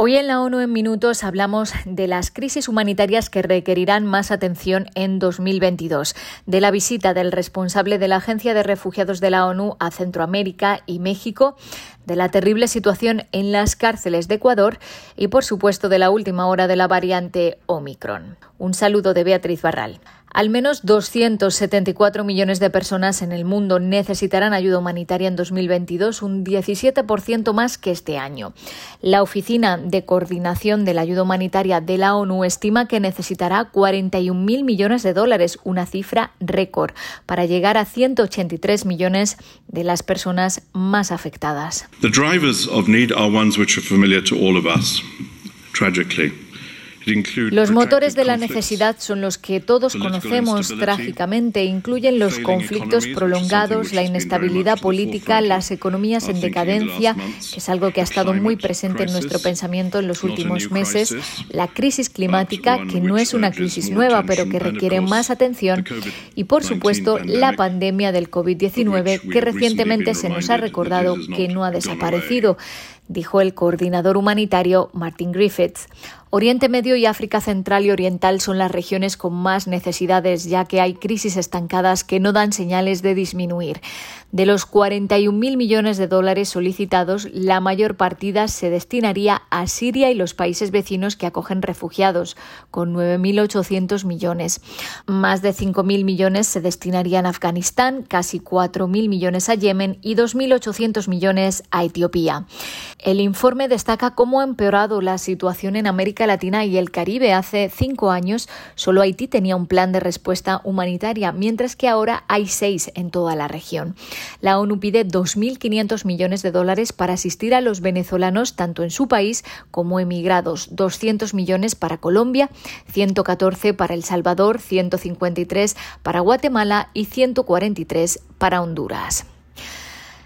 Hoy en la ONU en Minutos hablamos de las crisis humanitarias que requerirán más atención en 2022, de la visita del responsable de la Agencia de Refugiados de la ONU a Centroamérica y México, de la terrible situación en las cárceles de Ecuador y, por supuesto, de la última hora de la variante Omicron. Un saludo de Beatriz Barral. Al menos 274 millones de personas en el mundo necesitarán ayuda humanitaria en 2022, un 17% más que este año. La Oficina de Coordinación de la Ayuda Humanitaria de la ONU estima que necesitará 41.000 millones de dólares, una cifra récord, para llegar a 183 millones de las personas más afectadas. The drivers of need are ones which are familiar to all of us. Tragically. Los motores de la necesidad son los que todos conocemos trágicamente. Incluyen los conflictos prolongados, la inestabilidad política, las economías en decadencia, que es algo que ha estado muy presente en nuestro pensamiento en los últimos meses, la crisis climática, que no es una crisis nueva, pero que requiere más atención, y por supuesto la pandemia del COVID-19, que recientemente se nos ha recordado que no ha desaparecido dijo el coordinador humanitario Martin Griffiths. Oriente Medio y África Central y Oriental son las regiones con más necesidades, ya que hay crisis estancadas que no dan señales de disminuir. De los 41.000 millones de dólares solicitados, la mayor partida se destinaría a Siria y los países vecinos que acogen refugiados, con 9.800 millones. Más de 5.000 millones se destinarían a Afganistán, casi 4.000 millones a Yemen y 2.800 millones a Etiopía. El informe destaca cómo ha empeorado la situación en América Latina y el Caribe. Hace cinco años solo Haití tenía un plan de respuesta humanitaria, mientras que ahora hay seis en toda la región. La ONU pide 2.500 millones de dólares para asistir a los venezolanos tanto en su país como emigrados. 200 millones para Colombia, 114 para El Salvador, 153 para Guatemala y 143 para Honduras.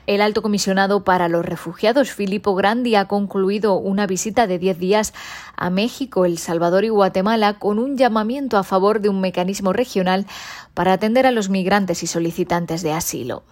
El alto comisionado para los refugiados, Filippo Grandi, ha concluido una visita de 10 días a México, El Salvador y Guatemala con un llamamiento a favor de un mecanismo regional para atender a los migrantes y solicitantes de asilo.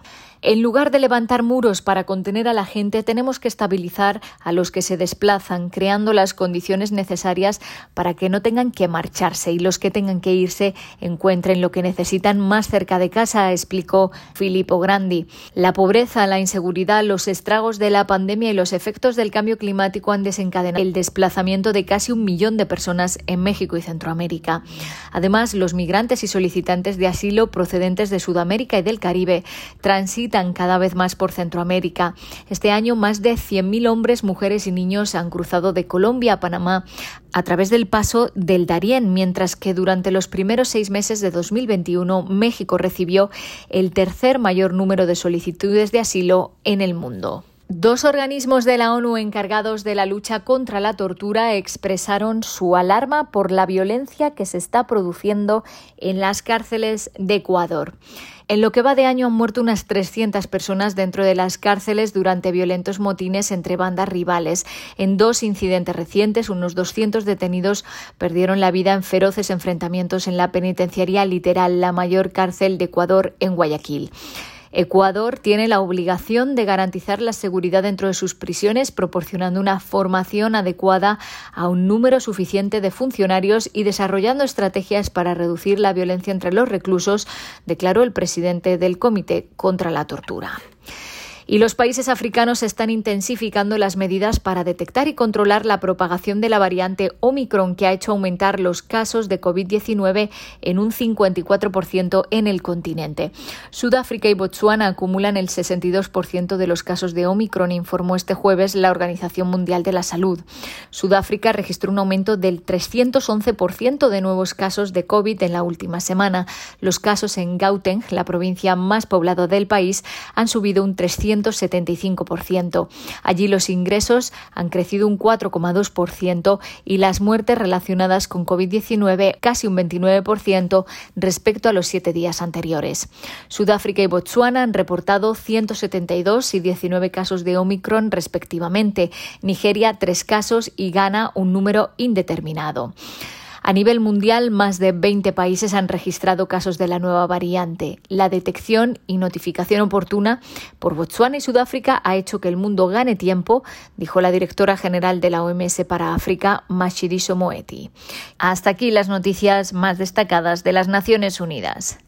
En lugar de levantar muros para contener a la gente, tenemos que estabilizar a los que se desplazan, creando las condiciones necesarias para que no tengan que marcharse y los que tengan que irse encuentren lo que necesitan más cerca de casa, explicó Filippo Grandi. La pobreza, la inseguridad, los estragos de la pandemia y los efectos del cambio climático han desencadenado el desplazamiento de casi un millón de personas en México y Centroamérica. Además, los migrantes y solicitantes de asilo procedentes de Sudamérica y del Caribe transitan cada vez más por Centroamérica. Este año más de 100.000 hombres, mujeres y niños han cruzado de Colombia a Panamá a través del paso del Darién, mientras que durante los primeros seis meses de 2021 México recibió el tercer mayor número de solicitudes de asilo en el mundo. Dos organismos de la ONU encargados de la lucha contra la tortura expresaron su alarma por la violencia que se está produciendo en las cárceles de Ecuador. En lo que va de año han muerto unas 300 personas dentro de las cárceles durante violentos motines entre bandas rivales. En dos incidentes recientes, unos 200 detenidos perdieron la vida en feroces enfrentamientos en la penitenciaría literal, la mayor cárcel de Ecuador en Guayaquil. Ecuador tiene la obligación de garantizar la seguridad dentro de sus prisiones, proporcionando una formación adecuada a un número suficiente de funcionarios y desarrollando estrategias para reducir la violencia entre los reclusos, declaró el presidente del Comité contra la Tortura. Y los países africanos están intensificando las medidas para detectar y controlar la propagación de la variante Omicron, que ha hecho aumentar los casos de COVID-19 en un 54% en el continente. Sudáfrica y Botsuana acumulan el 62% de los casos de Omicron, informó este jueves la Organización Mundial de la Salud. Sudáfrica registró un aumento del 311% de nuevos casos de COVID en la última semana. Los casos en Gauteng, la provincia más poblada del país, han subido un 300 175%. Allí los ingresos han crecido un 4,2% y las muertes relacionadas con COVID-19 casi un 29% respecto a los siete días anteriores. Sudáfrica y Botsuana han reportado 172 y 19 casos de Omicron respectivamente. Nigeria tres casos y Ghana un número indeterminado. A nivel mundial, más de 20 países han registrado casos de la nueva variante. La detección y notificación oportuna por Botswana y Sudáfrica ha hecho que el mundo gane tiempo, dijo la directora general de la OMS para África, Mashidiso Moeti. Hasta aquí las noticias más destacadas de las Naciones Unidas.